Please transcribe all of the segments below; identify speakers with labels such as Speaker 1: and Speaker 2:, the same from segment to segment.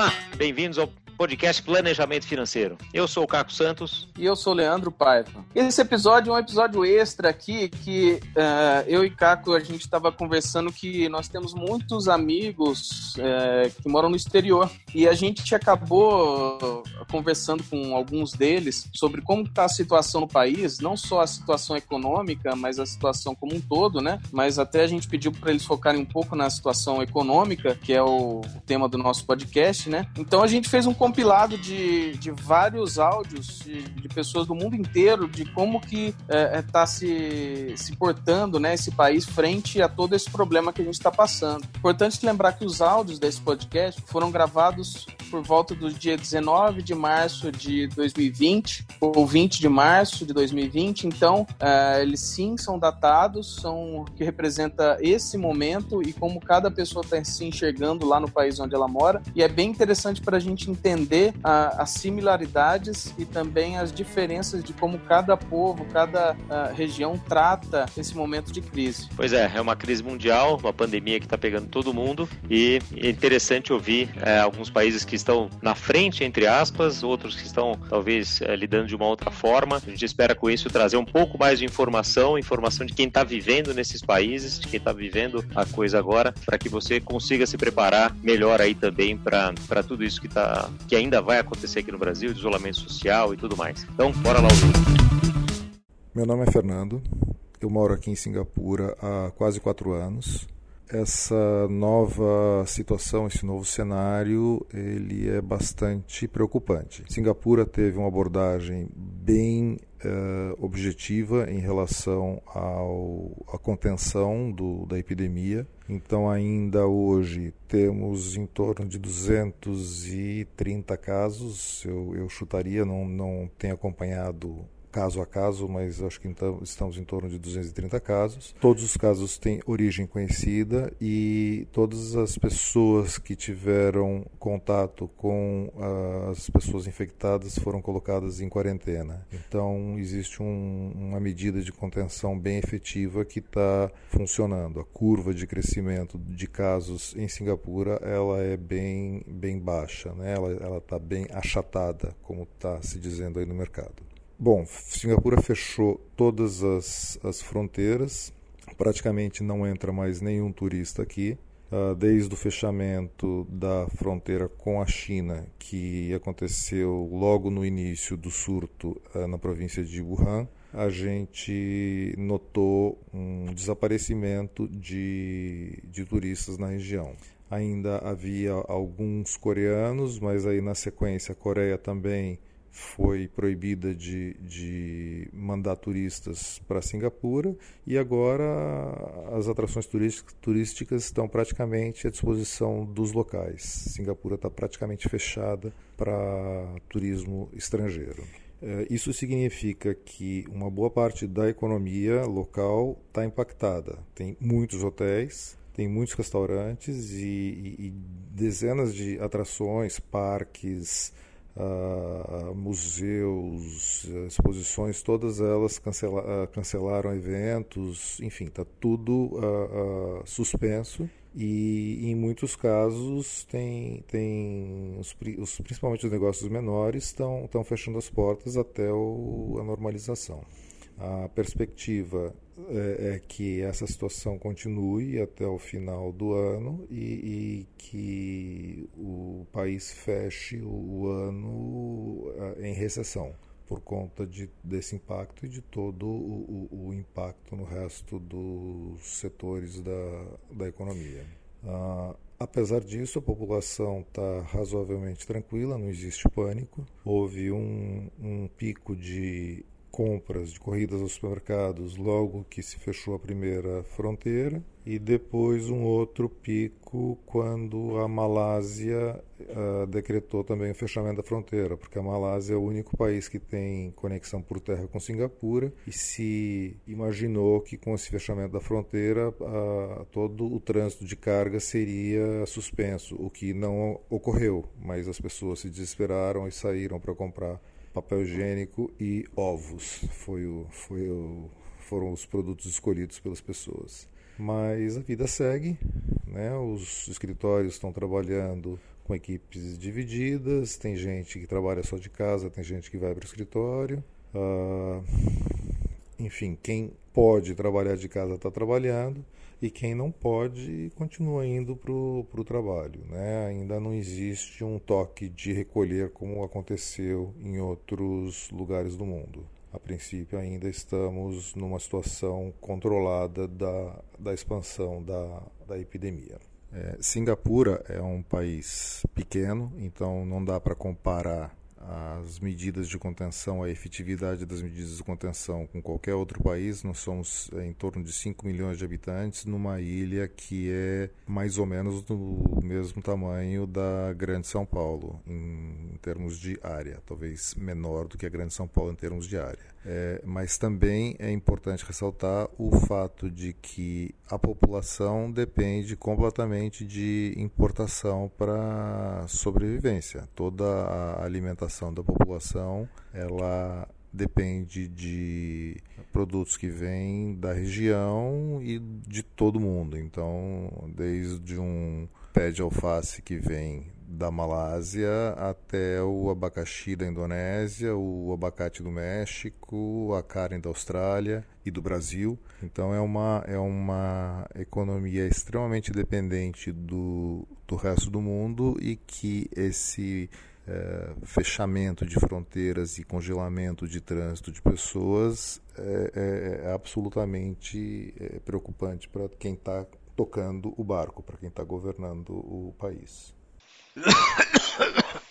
Speaker 1: Olá, bem-vindos ao podcast Planejamento Financeiro. Eu sou o Caco Santos.
Speaker 2: E eu sou o Leandro Paiva. Esse episódio é um episódio extra aqui que uh, eu e Caco, a gente estava conversando que nós temos muitos amigos uh, que moram no exterior e a gente acabou conversando com alguns deles sobre como está a situação no país, não só a situação econômica, mas a situação como um todo, né? Mas até a gente pediu para eles focarem um pouco na situação econômica, que é o tema do nosso podcast, né? Então a gente fez um compilado de, de vários áudios de, de pessoas do mundo inteiro de como que está é, é tá se, se portando né, esse país frente a todo esse problema que a gente está passando. Importante lembrar que os áudios desse podcast foram gravados por volta do dia 19 de março de 2020 ou 20 de março de 2020. Então, uh, eles sim são datados, são que representa esse momento e como cada pessoa está se enxergando lá no país onde ela mora. E é bem interessante para a gente entender entender a, as similaridades e também as diferenças de como cada povo, cada uh, região trata esse momento de crise.
Speaker 1: Pois é, é uma crise mundial, uma pandemia que está pegando todo mundo e é interessante ouvir é, alguns países que estão na frente, entre aspas, outros que estão talvez é, lidando de uma outra forma. A gente espera com isso trazer um pouco mais de informação, informação de quem está vivendo nesses países, de quem está vivendo a coisa agora, para que você consiga se preparar melhor aí também para tudo isso que está que ainda vai acontecer aqui no Brasil, de isolamento social e tudo mais. Então, bora lá ouvir.
Speaker 3: Meu nome é Fernando, eu moro aqui em Singapura há quase quatro anos. Essa nova situação, esse novo cenário, ele é bastante preocupante. Singapura teve uma abordagem bem uh, objetiva em relação ao, à contenção do, da epidemia. Então, ainda hoje temos em torno de 230 casos. Eu, eu chutaria, não, não tenho acompanhado caso a caso, mas acho que então estamos em torno de 230 casos. Todos os casos têm origem conhecida e todas as pessoas que tiveram contato com as pessoas infectadas foram colocadas em quarentena. Então existe um, uma medida de contenção bem efetiva que está funcionando. A curva de crescimento de casos em Singapura ela é bem bem baixa, né? Ela está bem achatada, como está se dizendo aí no mercado. Bom, Singapura fechou todas as, as fronteiras, praticamente não entra mais nenhum turista aqui. Uh, desde o fechamento da fronteira com a China, que aconteceu logo no início do surto uh, na província de Wuhan, a gente notou um desaparecimento de, de turistas na região. Ainda havia alguns coreanos, mas aí na sequência a Coreia também foi proibida de, de mandar turistas para Singapura e agora as atrações turísticas estão praticamente à disposição dos locais. Singapura está praticamente fechada para turismo estrangeiro. É, isso significa que uma boa parte da economia local está impactada. Tem muitos hotéis, tem muitos restaurantes e, e, e dezenas de atrações, parques, uh, museus, exposições, todas elas cancela, uh, cancelaram eventos, enfim, está tudo uh, suspenso e em muitos casos tem, tem os, os, principalmente os negócios menores estão, estão fechando as portas até o, a normalização. A perspectiva é, é, que essa situação continue até o final do ano e, e que o país feche o, ano é, em recessão por conta de, desse impacto e de todo o, o, o impacto no resto dos setores da, da economia. Ah, apesar disso, a população está razoavelmente tranquila, não existe pânico. Houve um, um pico de compras de corridas aos supermercados logo que se fechou a primeira fronteira e depois um outro pico quando a Malásia uh, decretou também o fechamento da fronteira, porque a Malásia é o único país que tem conexão por terra com Singapura e se imaginou que com esse fechamento da fronteira uh, todo o trânsito de carga seria suspenso, o que não ocorreu, mas as pessoas se desesperaram e saíram para comprar papel higiênico e ovos. Foi o, foi o, foram os produtos escolhidos pelas pessoas. Mas a vida segue, né? os escritórios estão trabalhando com equipes divididas, tem gente que trabalha só de casa, tem gente que vai para o escritório. Uh, enfim, quem pode trabalhar de casa está trabalhando e quem não pode continua indo para o trabalho. Né? Ainda não existe um toque de recolher como aconteceu em outros lugares do mundo. A princípio, ainda estamos numa situação controlada da, da expansão da, da epidemia. É, Singapura é um país pequeno, então não dá para comparar as medidas de contenção, a efetividade das medidas de contenção com qualquer outro país. Nós somos é, em torno de 5 milhões de habitantes numa ilha que é mais ou menos do mesmo tamanho da Grande São Paulo, em, em termos de área, talvez menor do que a Grande São Paulo em termos de área. É, mas também é importante ressaltar o fato de que a população depende completamente de importação para sobrevivência. Toda a alimentação da população ela depende de produtos que vêm da região e de todo mundo. Então, desde um pé de alface que vem da Malásia até o abacaxi da Indonésia, o abacate do México, a carne da Austrália e do Brasil. Então é uma, é uma economia extremamente dependente do, do resto do mundo e que esse é, fechamento de fronteiras e congelamento de trânsito de pessoas é, é, absolutamente preocupante para quem está tocando o barco, para quem está governando o país.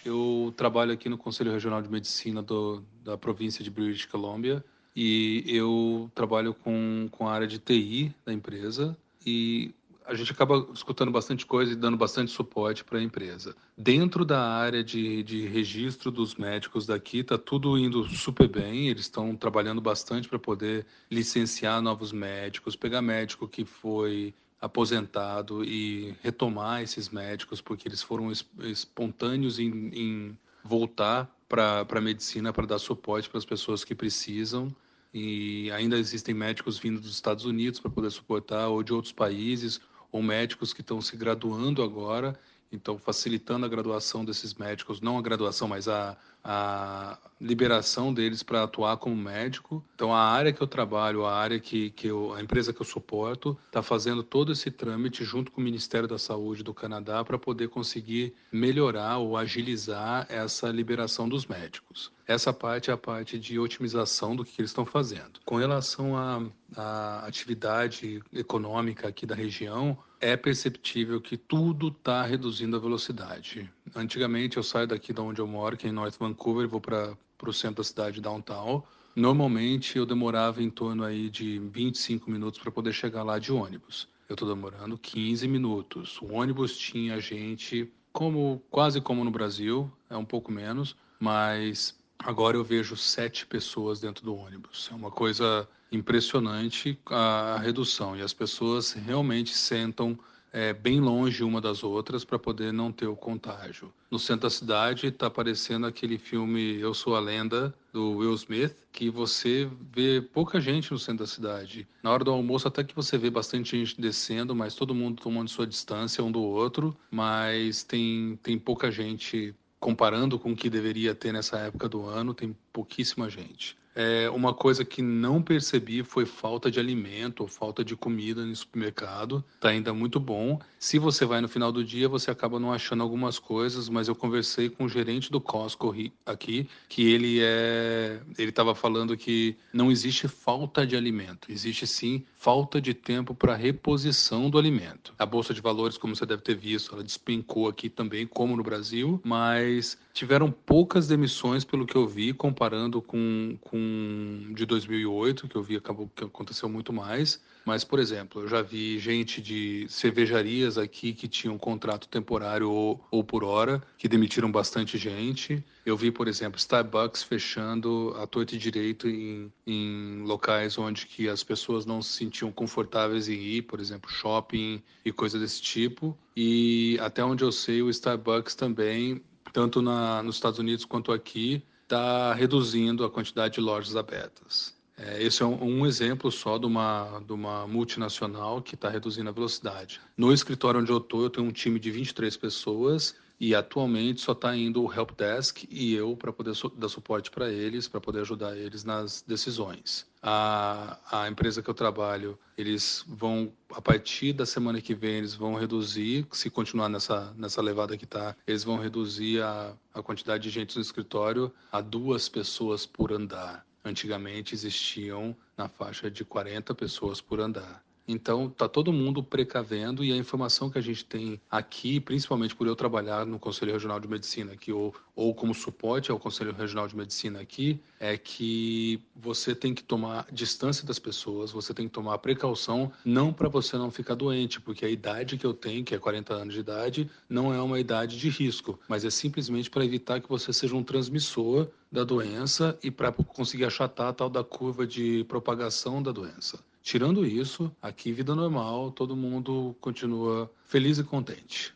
Speaker 4: Eu trabalho aqui no Conselho Regional de Medicina do, da província de British Columbia e eu trabalho com, com a área de TI da empresa e a gente acaba escutando bastante coisa e dando bastante suporte para a empresa. Dentro da área de, de registro dos médicos daqui, está tudo indo super bem. Eles estão trabalhando bastante para poder licenciar novos médicos, pegar médico que foi aposentado e retomar esses médicos, porque eles foram espontâneos em, em voltar para a medicina para dar suporte para as pessoas que precisam. E ainda existem médicos vindo dos Estados Unidos para poder suportar, ou de outros países, ou médicos que estão se graduando agora então facilitando a graduação desses médicos, não a graduação, mas a, a liberação deles para atuar como médico. Então a área que eu trabalho, a área que, que eu, a empresa que eu suporto, está fazendo todo esse trâmite junto com o Ministério da Saúde do Canadá para poder conseguir melhorar ou agilizar essa liberação dos médicos. Essa parte é a parte de otimização do que, eles estão fazendo. Com relação à, à atividade econômica aqui da região, é perceptível que tudo está reduzindo a velocidade. Antigamente eu saio daqui de onde eu moro, que é em North Vancouver, e vou para o centro da cidade, downtown. Normalmente eu demorava em torno aí de 25 minutos para poder chegar lá de ônibus. Eu estou demorando 15 minutos. O ônibus tinha gente, como quase como no Brasil, é um pouco menos, mas agora eu vejo sete pessoas dentro do ônibus. É uma coisa impressionante a redução e as pessoas realmente sentam é, bem longe uma das outras para poder não ter o contágio. No centro da cidade está aparecendo aquele filme Eu Sou a Lenda do Will Smith, que você vê pouca gente no centro da cidade. Na hora do almoço até que você vê bastante gente descendo, mas todo mundo tomando sua distância um do outro, mas tem tem pouca gente comparando com o que deveria ter nessa época do ano, tem pouquíssima gente. É, uma coisa que não percebi foi falta de alimento falta de comida no supermercado. Tá ainda muito bom. Se você vai no final do dia, você acaba não achando algumas coisas, mas eu conversei com o gerente do Costco aqui, que ele é, ele estava falando que não existe falta de alimento, existe sim falta de tempo para reposição do alimento. A bolsa de valores, como você deve ter visto, ela despencou aqui também, como no Brasil, mas tiveram poucas demissões pelo que eu vi, comparando com, com de 2008, que eu vi acabou que aconteceu muito mais. Mas, por exemplo, eu já vi gente de cervejarias aqui que tinham um contrato temporário ou, ou por hora, que demitiram bastante gente. Eu vi, por exemplo, Starbucks fechando a torta e direito em, em locais onde que as pessoas não se sentiam confortáveis em ir, por exemplo, shopping e coisa desse tipo. E até onde eu sei, o Starbucks também tanto na, nos Estados Unidos quanto aqui, está reduzindo a quantidade de lojas abertas. É, esse é um, um, exemplo só de uma, de uma multinacional que está reduzindo a velocidade. No escritório onde eu estou, eu tenho um time de 23 pessoas e atualmente só está indo o help desk e eu para poder dar suporte para eles, para poder ajudar eles nas decisões. A, a empresa que eu trabalho, eles vão, a partir da semana que vem, eles vão reduzir, se continuar nessa, nessa levada que está, eles vão reduzir a, a quantidade de gente no escritório a duas pessoas por andar. Antigamente existiam na faixa de 40 pessoas por andar. Então, está todo mundo precavendo e a informação que a gente tem aqui, principalmente por eu trabalhar no Conselho Regional de Medicina aqui, ou, ou como suporte ao Conselho Regional de Medicina aqui, é que você tem que tomar distância das pessoas, você tem que tomar precaução, não para você não ficar doente, porque a idade que eu tenho, que é 40 anos de idade, não é uma idade de risco, mas é simplesmente para evitar que você seja um transmissor da doença e para conseguir achatar a tal da curva de propagação da doença. Tirando isso, aqui vida normal, todo mundo continua feliz e contente.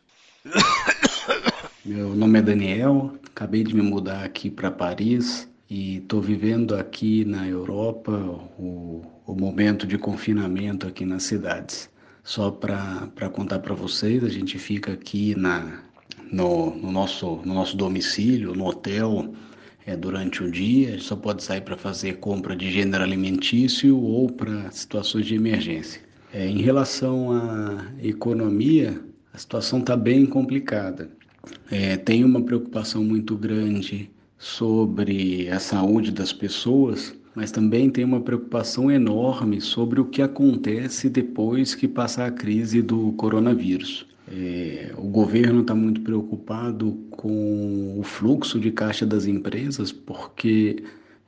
Speaker 5: Meu nome é Daniel, acabei de me mudar aqui para Paris e estou vivendo aqui na Europa o, o momento de confinamento aqui nas cidades. Só para contar para vocês, a gente fica aqui na, no, no, nosso, no nosso domicílio, no hotel, é, durante o dia, só pode sair para fazer compra de gênero alimentício ou para situações de emergência. É, em relação à economia, a situação está bem complicada. É, tem uma preocupação muito grande sobre a saúde das pessoas, mas também tem uma preocupação enorme sobre o que acontece depois que passar a crise do coronavírus. É, o governo está muito preocupado com o fluxo de caixa das empresas, porque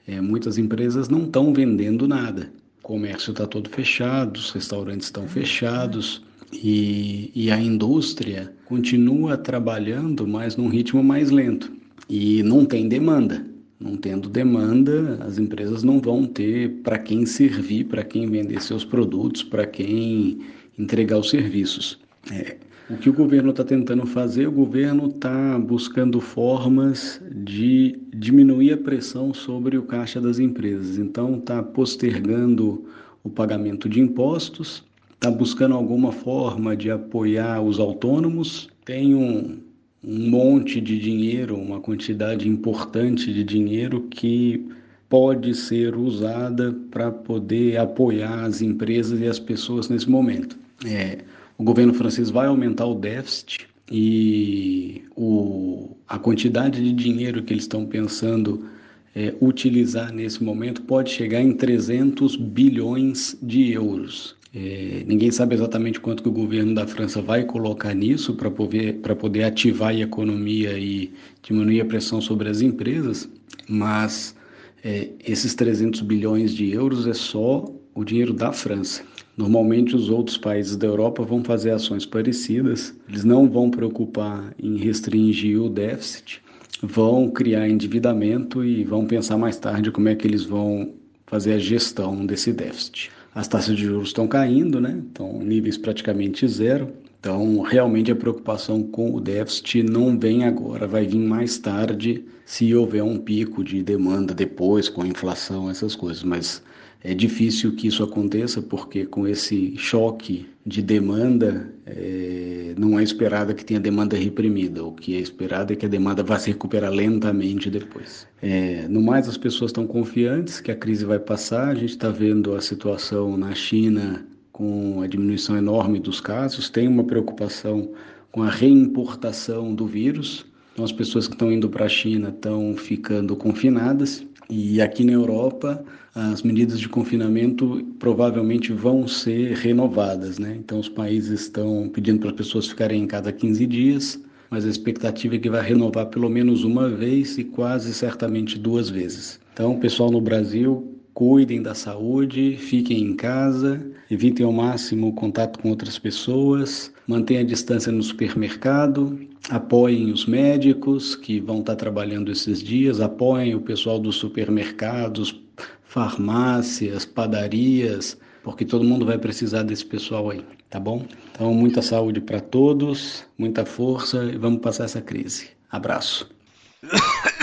Speaker 5: é, muitas empresas não estão vendendo nada. O comércio está todo fechado, os restaurantes estão fechados e, e a indústria continua trabalhando, mas num ritmo mais lento. E não tem demanda. Não tendo demanda, as empresas não vão ter para quem servir, para quem vender seus produtos, para quem entregar os serviços. É, o que o governo está tentando fazer? O governo está buscando formas de diminuir a pressão sobre o caixa das empresas. Então, está postergando o pagamento de impostos, está buscando alguma forma de apoiar os autônomos. Tem um, um monte de dinheiro, uma quantidade importante de dinheiro que pode ser usada para poder apoiar as empresas e as pessoas nesse momento. É, o governo francês vai aumentar o déficit e o, a quantidade de dinheiro que eles estão pensando é, utilizar nesse momento pode chegar em 300 bilhões de euros. É, ninguém sabe exatamente quanto que o governo da França vai colocar nisso para poder, poder ativar a economia e diminuir a pressão sobre as empresas, mas é, esses 300 bilhões de euros é só o dinheiro da França. Normalmente, os outros países da Europa vão fazer ações parecidas, eles não vão preocupar em restringir o déficit, vão criar endividamento e vão pensar mais tarde como é que eles vão fazer a gestão desse déficit. As taxas de juros estão caindo, né? Estão níveis praticamente zero. Então, realmente a preocupação com o déficit não vem agora, vai vir mais tarde, se houver um pico de demanda depois, com a inflação, essas coisas. Mas é difícil que isso aconteça porque com esse choque de demanda é, não é esperado que tenha demanda reprimida. O que é esperado é que a demanda vá se recuperar lentamente depois. É, no mais, as pessoas estão confiantes que a crise vai passar. A gente está vendo a situação na China com a diminuição enorme dos casos. Tem uma preocupação com a reimportação do vírus. Então, as pessoas que estão indo para a China estão ficando confinadas. E aqui na Europa, as medidas de confinamento provavelmente vão ser renovadas, né? Então os países estão pedindo para as pessoas ficarem em casa 15 dias, mas a expectativa é que vai renovar pelo menos uma vez e quase certamente duas vezes. Então, pessoal no Brasil, cuidem da saúde, fiquem em casa, evitem ao máximo o contato com outras pessoas, mantenham a distância no supermercado, apoiem os médicos que vão estar trabalhando esses dias, apoiem o pessoal dos supermercados, farmácias, padarias, porque todo mundo vai precisar desse pessoal aí, tá bom? Então, muita saúde para todos, muita força e vamos passar essa crise. Abraço.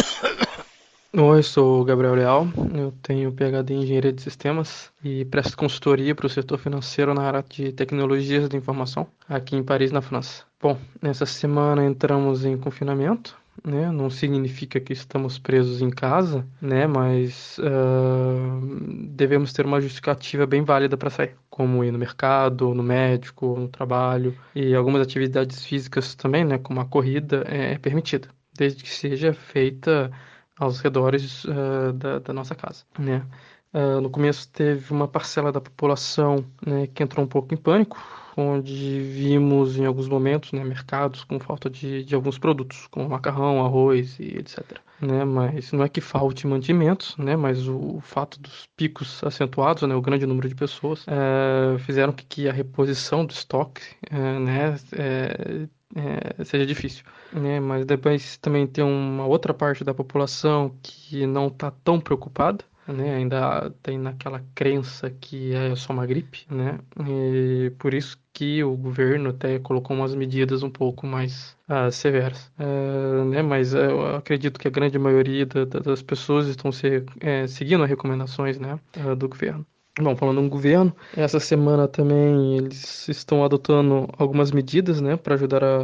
Speaker 6: Oi, sou o Gabriel Leal, eu tenho PhD em Engenharia de Sistemas e presto consultoria para o setor financeiro na área de tecnologias de informação aqui em Paris, na França. Bom, nessa semana entramos em confinamento, né? Não significa que estamos presos em casa, né? Mas uh, devemos ter uma justificativa bem válida para sair, como ir no mercado, no médico, no trabalho e algumas atividades físicas também, né? Como a corrida é permitida, desde que seja feita aos redores uh, da, da, nossa casa, né? Uh, no começo teve uma parcela da população né, que entrou um pouco em pânico, onde vimos em alguns momentos né, mercados com falta de, de alguns produtos, como macarrão, arroz e etc. Né, mas não é que falte mantimentos, né, mas o, o fato dos picos acentuados, né, o grande número de pessoas, é, fizeram que, que, a reposição do estoque é, né, é, é, seja difícil. Né? Mas depois também tem uma outra parte da população que não está tão preocupada. Né, ainda tem naquela crença que é só uma gripe, né? E por isso que o governo até colocou umas medidas um pouco mais uh, severas, uh, né? Mas eu acredito que a grande maioria da, das pessoas estão se, é, seguindo as recomendações, né, uh, do governo. Bom, falando no governo, essa semana também eles estão adotando algumas medidas né, para ajudar a,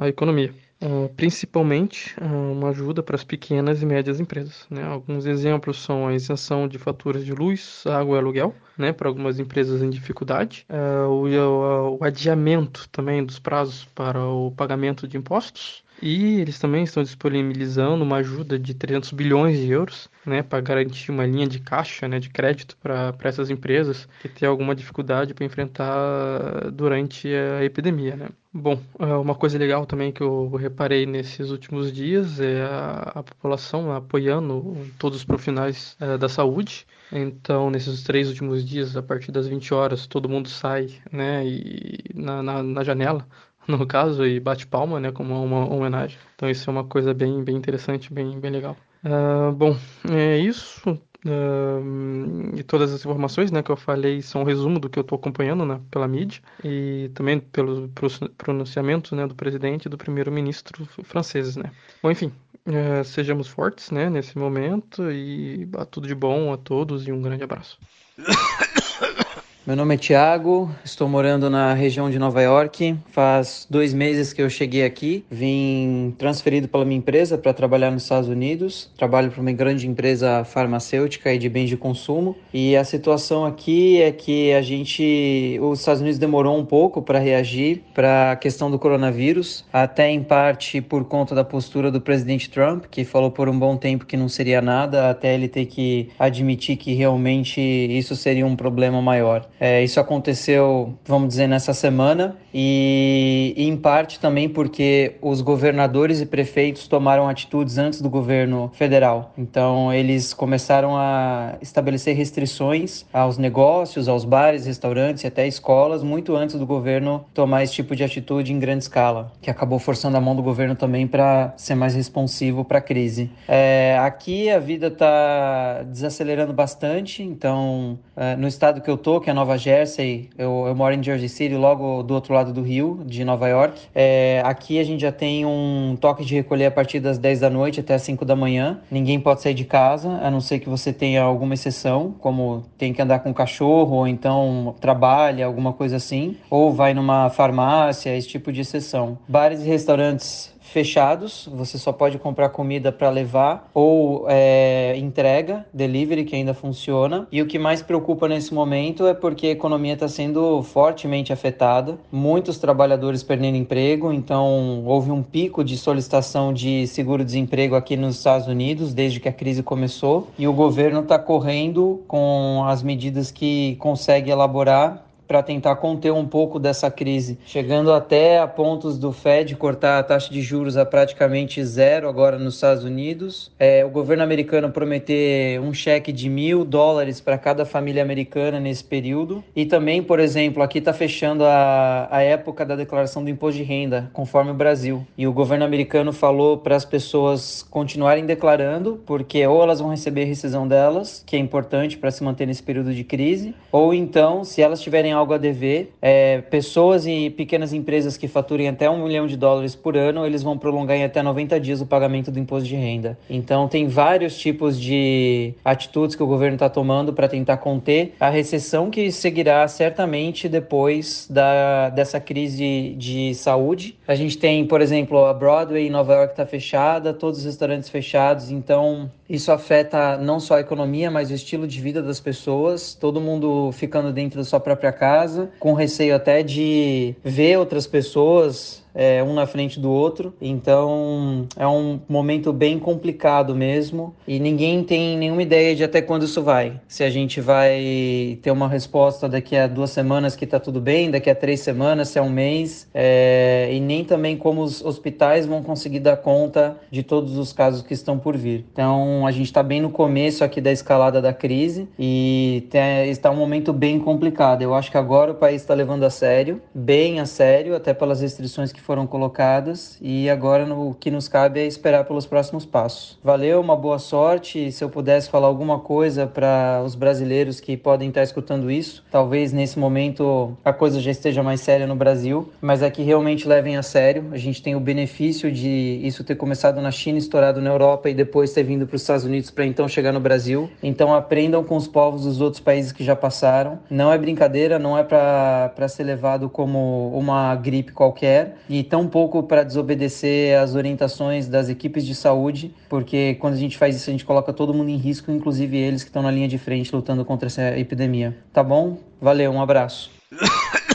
Speaker 6: a, a economia. Uh, principalmente uh, uma ajuda para as pequenas e médias empresas. Né? Alguns exemplos são a isenção de faturas de luz, água e aluguel né, para algumas empresas em dificuldade, uh, o, o adiamento também dos prazos para o pagamento de impostos, e eles também estão disponibilizando uma ajuda de 300 bilhões de euros né, para garantir uma linha de caixa né, de crédito para essas empresas que têm alguma dificuldade para enfrentar durante a epidemia. Né. Bom, é, uma coisa legal também que eu reparei nesses últimos dias é a, a população apoiando todos os profissionais é, da saúde. Então, nesses três últimos dias, a partir das 20 horas, todo mundo sai né, e, na, na, na janela no caso, e bate palma, né, como uma homenagem. Então isso é uma coisa bem, bem interessante, bem, bem legal. Uh, bom, é isso. Uh, e todas as informações né, que eu falei são um resumo do que eu estou acompanhando né, pela mídia e também pelos pronunciamentos né, do presidente e do primeiro-ministro franceses. Né. Bom, enfim, uh, sejamos fortes né, nesse momento e tudo de bom a todos e um grande abraço.
Speaker 7: Meu nome é Thiago, estou morando na região de Nova York. Faz dois meses que eu cheguei aqui. Vim transferido pela minha empresa para trabalhar nos Estados Unidos. Trabalho para uma grande empresa farmacêutica e de bens de consumo. E a situação aqui é que a gente, os Estados Unidos demorou um pouco para reagir para a questão do coronavírus, até em parte por conta da postura do presidente Trump, que falou por um bom tempo que não seria nada, até ele ter que admitir que realmente isso seria um problema maior. É, isso aconteceu, vamos dizer, nessa semana e, e, em parte também porque os governadores e prefeitos tomaram atitudes antes do governo federal. Então, eles começaram a estabelecer restrições aos negócios, aos bares, restaurantes e até escolas muito antes do governo tomar esse tipo de atitude em grande escala, que acabou forçando a mão do governo também para ser mais responsivo para a crise. É, aqui a vida está desacelerando bastante, então, é, no estado que eu tô, que é Nova Jersey, eu, eu, moro em Jersey City, logo do outro lado do rio, de Nova York. É, aqui a gente já tem um toque de recolher a partir das 10 da noite até as 5 da manhã. Ninguém pode sair de casa, a não ser que você tenha alguma exceção, como tem que andar com cachorro, ou então trabalha, alguma coisa assim, ou vai numa farmácia, esse tipo de exceção. Bares e restaurantes fechados, você só pode comprar comida para levar ou é, entrega, delivery, que ainda funciona. E o que mais preocupa nesse momento é porque a economia está sendo fortemente afetada, muitos trabalhadores perdendo emprego, então houve um pico de solicitação de seguro-desemprego aqui nos Estados Unidos desde que a crise começou e o governo está correndo com as medidas que consegue elaborar para tentar conter um pouco dessa crise, chegando até a pontos do Fed cortar a taxa de juros a praticamente zero agora nos Estados Unidos. É, o governo americano prometer um cheque de mil dólares para cada família americana nesse período. E também, por exemplo, aqui está fechando a, a época da declaração do imposto de renda, conforme o Brasil. E o governo americano falou para as pessoas continuarem declarando, porque ou elas vão receber rescisão delas, que é importante para se manter nesse período de crise, ou então, se elas tiverem algo a dever. É, pessoas e pequenas empresas que faturem até um milhão de dólares por ano, eles vão prolongar em até 90 dias o pagamento do imposto de renda. Então, tem vários tipos de atitudes que o governo está tomando para tentar conter a recessão que seguirá certamente depois da, dessa crise de saúde. A gente tem, por exemplo, a Broadway em Nova York está fechada, todos os restaurantes fechados, então isso afeta não só a economia, mas o estilo de vida das pessoas, todo mundo ficando dentro da sua própria casa, com receio até de ver outras pessoas é, um na frente do outro. Então é um momento bem complicado mesmo e ninguém tem nenhuma ideia de até quando isso vai. Se a gente vai ter uma resposta daqui a duas semanas que está tudo bem, daqui a três semanas, se é um mês, é, e nem também como os hospitais vão conseguir dar conta de todos os casos que estão por vir. Então a gente está bem no começo aqui da escalada da crise e tem, está um momento bem complicado. Eu acho que agora o país está levando a sério, bem a sério, até pelas restrições que foram colocadas e agora no, o que nos cabe é esperar pelos próximos passos. Valeu, uma boa sorte. Se eu pudesse falar alguma coisa para os brasileiros que podem estar escutando isso, talvez nesse momento a coisa já esteja mais séria no Brasil, mas é que realmente levem a sério. A gente tem o benefício de isso ter começado na China, estourado na Europa e depois ter vindo para os Estados Unidos para então chegar no Brasil. Então aprendam com os povos dos outros países que já passaram. Não é brincadeira, não é para ser levado como uma gripe qualquer tampouco para desobedecer as orientações das equipes de saúde, porque quando a gente faz isso, a gente coloca todo mundo em risco, inclusive eles que estão na linha de frente lutando contra essa epidemia. Tá bom? Valeu, um abraço.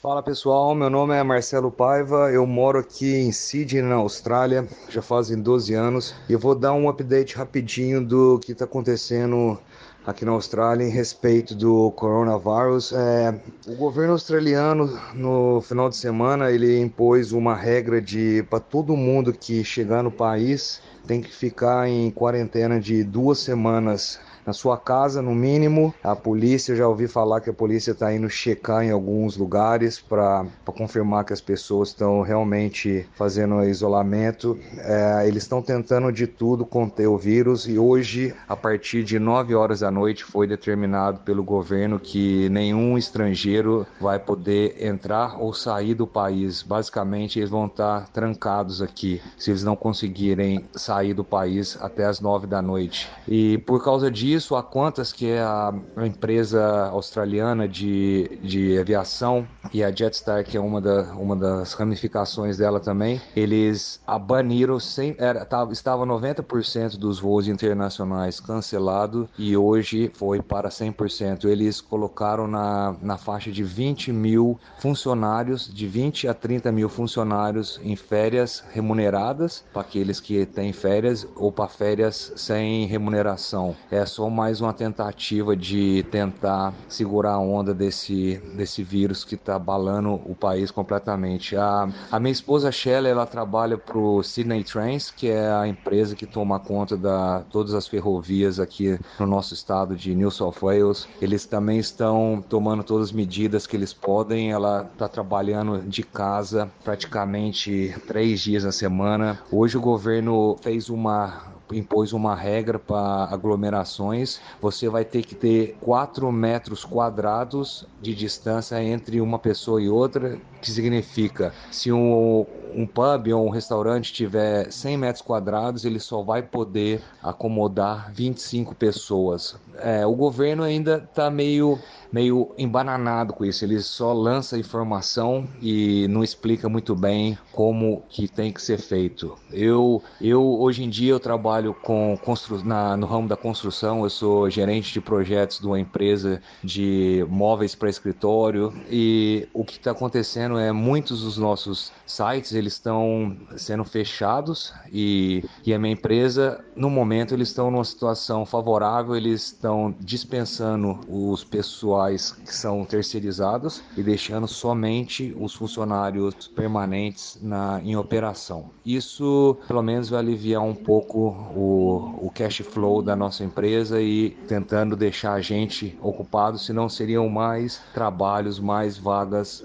Speaker 8: Fala pessoal, meu nome é Marcelo Paiva, eu moro aqui em Sydney, na Austrália, já fazem 12 anos, e eu vou dar um update rapidinho do que está acontecendo aqui na Austrália em respeito do coronavírus. É, o governo australiano no final de semana ele impôs uma regra de para todo mundo que chegar no país tem que ficar em quarentena de duas semanas na sua casa, no mínimo. A polícia, já ouvi falar que a polícia está indo checar em alguns lugares para confirmar que as pessoas estão realmente fazendo isolamento. É, eles estão tentando de tudo conter o vírus e hoje, a partir de 9 horas da noite, foi determinado pelo governo que nenhum estrangeiro vai poder entrar ou sair do país. Basicamente, eles vão estar trancados aqui se eles não conseguirem sair do país até as 9 da noite. E por causa disso, disso, a Qantas, que é a, empresa australiana de, de aviação, e a Jetstar, que é uma, da, uma das ramificações dela também, eles baniram, sem, era, tava, estava 90% dos voos internacionais cancelados e hoje foi para 100%. Eles colocaram na, na faixa de 20 mil funcionários, de 20 a 30 mil funcionários em férias remuneradas, para aqueles que têm férias, ou para férias sem remuneração. É só mais uma tentativa de tentar segurar a onda desse, desse vírus que está abalando o país completamente. A, a minha esposa Shelley, ela trabalha para o Sydney Trains, que é a empresa que toma conta da todas as ferrovias aqui no nosso estado de New South Wales. Eles também estão tomando todas as medidas que eles podem. Ela está trabalhando de casa praticamente três dias na semana. Hoje o governo fez uma impôs uma regra para aglomerações. Você vai ter que ter 4 metros quadrados de distância entre uma pessoa e outra, que significa se um, um pub ou um restaurante tiver 100 metros quadrados, ele só vai poder acomodar 25 pessoas. É, o governo ainda está meio meio embananado com isso. Ele só lança informação e não explica muito bem como que tem que ser feito. Eu, eu hoje em dia eu trabalho com constru... na, no ramo da construção. Eu sou gerente de projetos de uma empresa de móveis para escritório e o que está acontecendo é muitos dos nossos sites eles estão sendo fechados e, e a minha empresa no momento eles estão numa situação favorável. Eles estão dispensando os pessoais que são terceirizados e deixando somente os funcionários permanentes na, em operação. Isso, pelo menos, vai aliviar um pouco o, o cash flow da nossa empresa e tentando deixar a gente ocupado, senão seriam mais trabalhos, mais vagas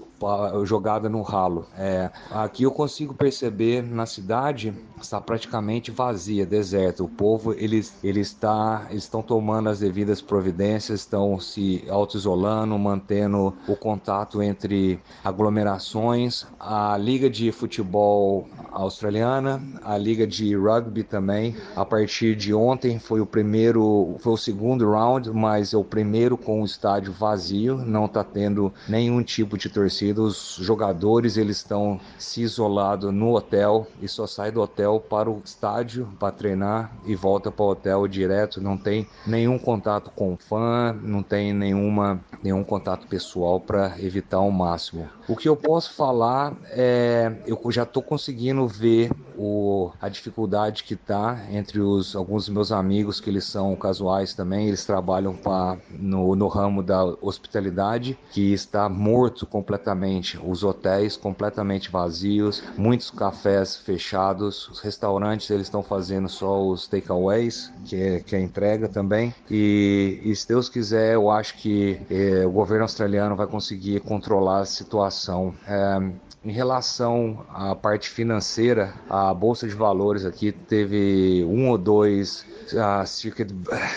Speaker 8: jogada no ralo. É, aqui eu consigo perceber na cidade está praticamente vazia, deserta. O povo eles ele está eles estão tomando as devidas providências, estão se auto-isolando, mantendo o contato entre aglomerações. A liga de futebol australiana, a liga de rugby também. A partir de ontem foi o primeiro, foi o segundo round, mas é o primeiro com o estádio vazio, não está tendo nenhum tipo de torcida. Os jogadores eles estão se isolado no hotel e só sai do hotel para o estádio para treinar e volta para o hotel direto. Não tem nenhum contato com fã, não tem nenhuma, nenhum contato pessoal para evitar ao máximo. O que eu posso falar é, eu já estou conseguindo ver o, a dificuldade que está entre os alguns dos meus amigos que eles são casuais também, eles trabalham pra, no, no ramo da hospitalidade, que está morto completamente, os hotéis completamente vazios, muitos cafés fechados, os restaurantes eles estão fazendo só os takeaways, que é, que é entrega também, e, e se Deus quiser, eu acho que eh, o governo australiano vai conseguir controlar a situação. É, em relação à parte financeira, a bolsa de valores aqui teve um ou dois uh, circuit,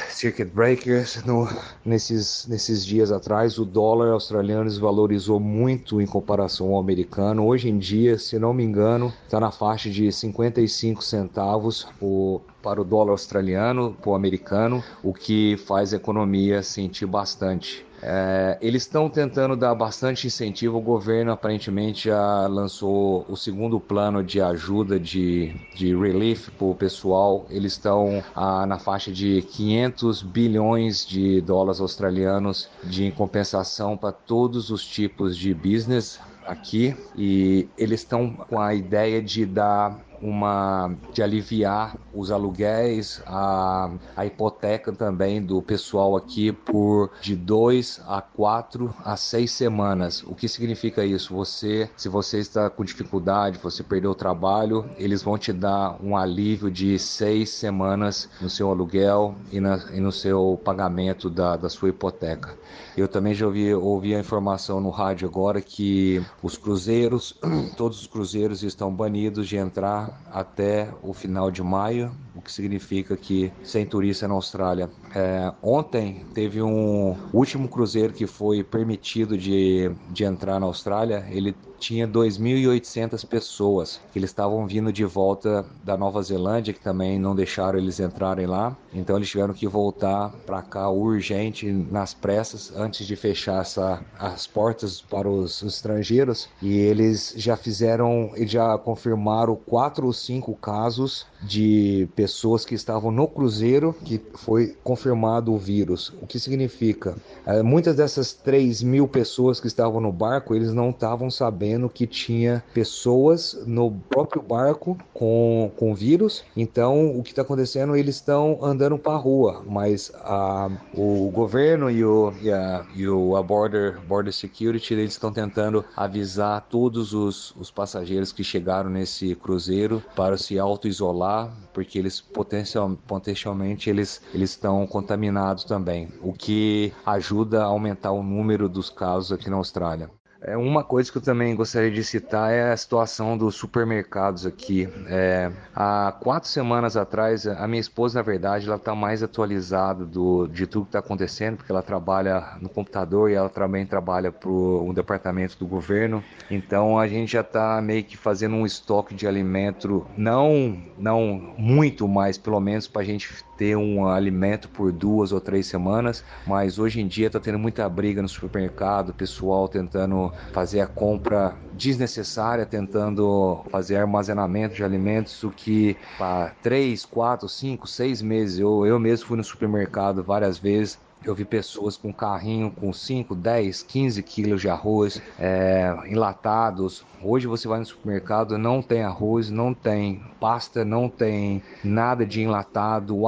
Speaker 8: circuit breakers no, nesses, nesses dias atrás. O dólar australiano desvalorizou muito em comparação ao americano. Hoje em dia, se não me engano, está na faixa de 55 centavos o para o dólar australiano, para o americano, o que faz a economia sentir bastante. É, eles estão tentando dar bastante incentivo. O governo aparentemente já lançou o segundo plano de ajuda de, de relief para o pessoal. Eles estão ah, na faixa de 500 bilhões de dólares australianos de compensação para todos os tipos de business aqui e eles estão com a ideia de dar uma de aliviar os aluguéis, a, a hipoteca também do pessoal aqui por de dois a quatro a seis semanas. O que significa isso? Você, se você está com dificuldade, você perdeu o trabalho, eles vão te dar um alívio de seis semanas no seu aluguel e, na, e no seu pagamento da, da sua hipoteca. Eu também já ouvi, ouvi a informação no rádio agora que os cruzeiros, todos os cruzeiros estão banidos de entrar até o final de maio, o que significa que sem turista na Austrália. É, ontem teve um último cruzeiro que foi permitido de, de entrar na Austrália, ele tinha 2.800 pessoas que eles estavam vindo de volta da Nova Zelândia, que também não deixaram eles entrarem lá. Então eles tiveram que voltar para cá urgente, nas pressas, antes de fechar essa, as portas para os, os estrangeiros. E eles já fizeram, já confirmaram quatro ou cinco casos de pessoas que estavam no cruzeiro que foi confirmado o vírus. O que significa? É, muitas dessas 3 mil pessoas que estavam no barco, eles não estavam sabendo que tinha pessoas no próprio barco com, com vírus. Então, o que está acontecendo? Eles estão andando para a rua, mas a, o governo e, o, e, a, e o a Border, Border Security eles estão tentando avisar todos os, os passageiros que chegaram nesse cruzeiro para se auto-isolar porque eles potencial, potencialmente eles eles estão contaminados também, o que ajuda a aumentar o número dos casos aqui na Austrália. É uma coisa que eu também gostaria de citar é a situação dos supermercados aqui. É, há quatro semanas atrás, a minha esposa, na verdade, ela está mais atualizada do, de tudo que está acontecendo, porque ela trabalha no computador e ela também trabalha para um departamento do governo. Então a gente já está meio que fazendo um estoque de alimento, não, não muito, mas pelo menos para a gente ter um alimento por duas ou três semanas, mas hoje em dia está tendo muita briga no supermercado, pessoal tentando fazer a compra desnecessária, tentando fazer armazenamento de alimentos, o que para três, quatro, cinco, seis meses, eu, eu mesmo fui no supermercado várias vezes, eu vi pessoas com carrinho com 5, 10, 15 quilos de arroz é, enlatados. Hoje você vai no supermercado, não tem arroz, não tem pasta, não tem nada de enlatado. O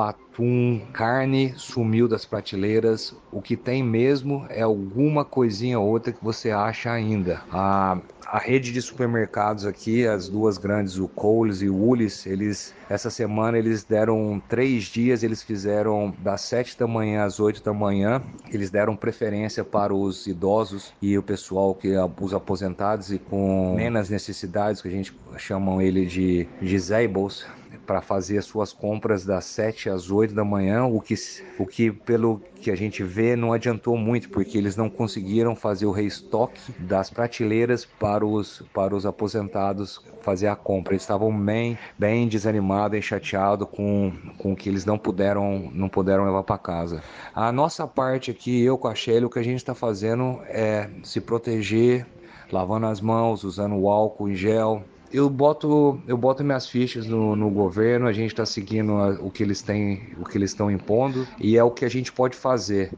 Speaker 8: carne sumiu das prateleiras. O que tem mesmo é alguma coisinha ou outra que você acha ainda. A, a rede de supermercados aqui, as duas grandes, o Coles e o Woolies, eles essa semana eles deram três dias, eles fizeram das sete da manhã às oito da manhã. Eles deram preferência para os idosos e o pessoal que os aposentados e com menos necessidades, que a gente chamam ele de disables para fazer as suas compras das 7 às 8 da manhã, o que, o que pelo que a gente vê não adiantou muito, porque eles não conseguiram fazer o restock das prateleiras para os, para os aposentados fazer a compra. Eles estavam bem, bem desanimados e chateados com, com que eles não puderam, não puderam levar para casa. A nossa parte aqui, eu com a Shelly, o que a gente está fazendo é se proteger, lavando as mãos, usando o álcool em gel, eu boto, eu boto minhas fichas no, no governo, a gente está seguindo a, o que eles têm, o que eles estão impondo e é o que a gente pode fazer.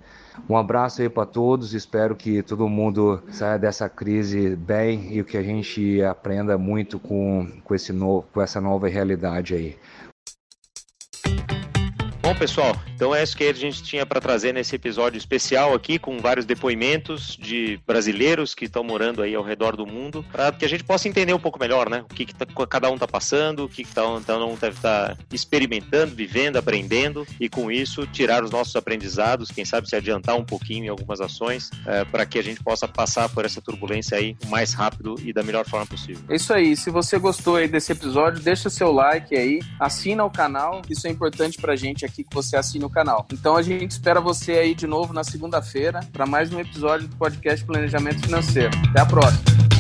Speaker 8: Um abraço aí para todos, espero que todo mundo saia dessa crise bem e que a gente aprenda muito com, com, esse novo, com essa nova realidade aí.
Speaker 1: Bom, pessoal, então é isso que a gente tinha para trazer nesse episódio especial aqui, com vários depoimentos de brasileiros que estão morando aí ao redor do mundo, para que a gente possa entender um pouco melhor, né? O que, que tá, cada um está passando, o que, que tá, cada um deve tá experimentando, vivendo, aprendendo, e com isso tirar os nossos aprendizados, quem sabe se adiantar um pouquinho em algumas ações, é, para que a gente possa passar por essa turbulência aí o mais rápido e da melhor forma possível.
Speaker 2: É isso aí. Se você gostou aí desse episódio, deixa seu like aí, assina o canal, isso é importante para a gente aqui que você assine o canal. Então a gente espera você aí de novo na segunda-feira para mais um episódio do podcast Planejamento Financeiro. Até a próxima.